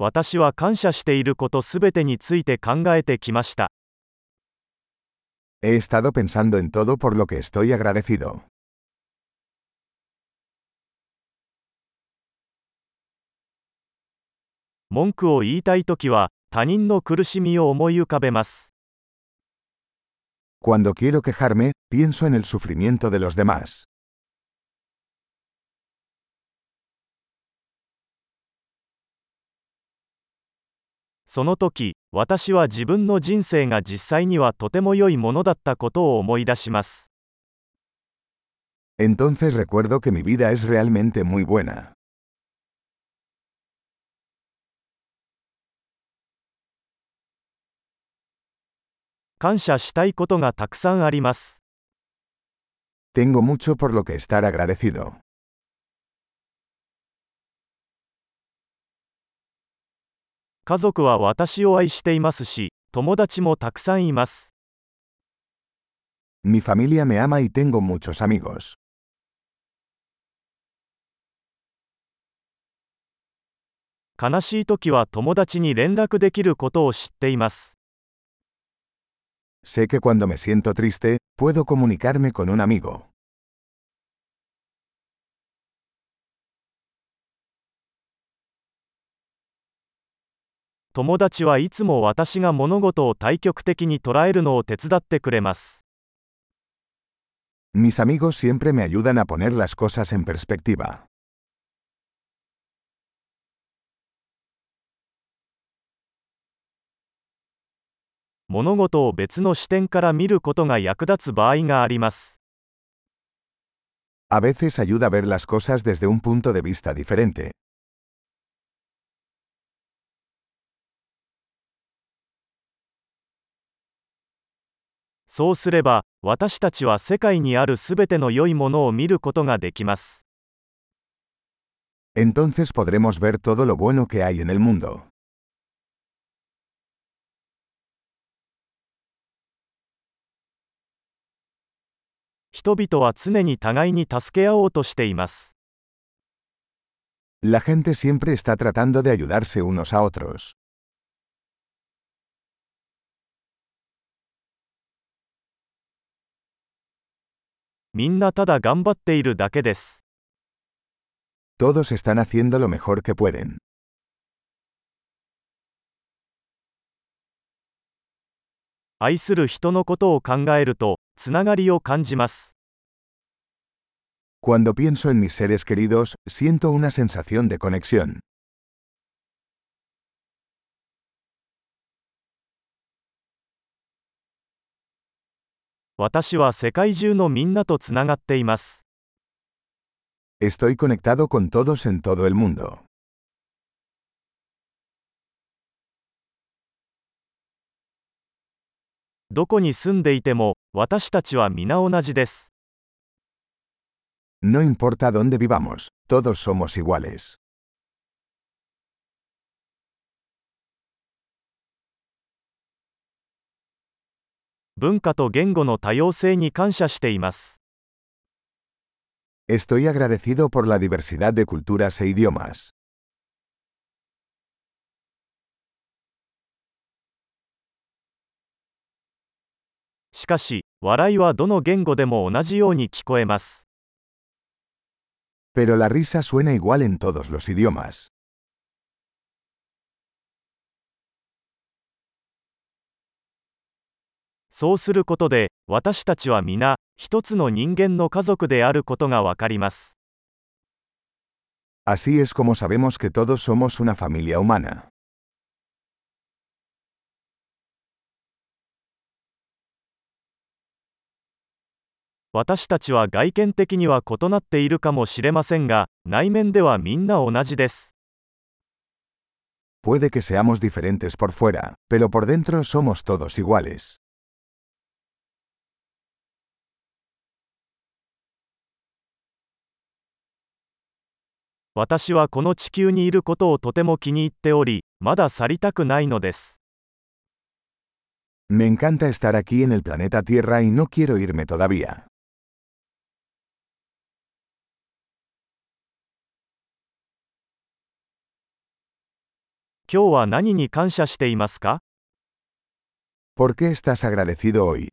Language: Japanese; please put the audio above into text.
私は感謝していることすべてについて考えてきました。He estado pensando en todo por lo que estoy agradecido. 文句を言いたいときは、他人の苦しみを思い浮かべます。Cuando quiero quejarme, pienso en el sufrimiento de los demás. その時、私は自分の人生が実際にはとても良いものだったことを思い出します。Entonces recuerdo que mi vida es realmente muy buena. 感謝したいことがたくさんあります。Tengo mucho por lo que estar agradecido. 家族は私を愛していますし、友達もたくさんいます。Mi familia me ama y tengo muchos amigos. 悲しい時は友達に連絡できることを知っています。Sé que cuando me siento triste, puedo comunicarme con un amigo. 友達はいつも私が物事を対極的に捉えるのを手伝ってくれます。Mis amigos siempre me ayudan a poner las cosas en perspectiva. 物事を別の視点から見ることが役立つ場合があります。A veces ayuda a ver las cosas desde un punto de vista diferente. そうすれば、私たちは世界にあるすべての良いものを見ることができます。Entonces podremos ver todo lo bueno que hay en el mundo. 人々は常に互いに助け合おうとしています。La gente siempre está tratando de ayudarse unos a otros. みんなただ頑張っているだけです。Todos están haciendo lo mejor que pueden. 愛する人のことを考えると、つながりを感じます。Cuando pienso en mis seres queridos, siento una sensación de conexión. 私は世界中のみんなとつながっています。Estoy conectado con todos en todo el mundo. どこに住んでいても、私たちは皆同じです。No importa dónde vivamos, todos somos iguales. 文化と言語の多様性に感謝しています。Estoy agradecido por la diversidad de culturas e idiomas. しかし、笑いはどの言語でも同じように聞こえます。Pero la risa suena igual en todos los idiomas. そうすることで、私たちは皆、一つの人間の家族であることがわかります。Así es como sabemos que todos somos una familia humana. 私たちは外見的には異なっているかもしれませんが、内面ではみんな同じです。Puede que seamos diferentes por fuera, pero por dentro somos todos iguales. 私はこの地球にいることをとても気に入っており、まだ去りたくないのです。Me encanta estar aquí en el planeta Tierra y no quiero irme todavía. 今日は何に感謝していますか ¿Por qué estás agradecido hoy?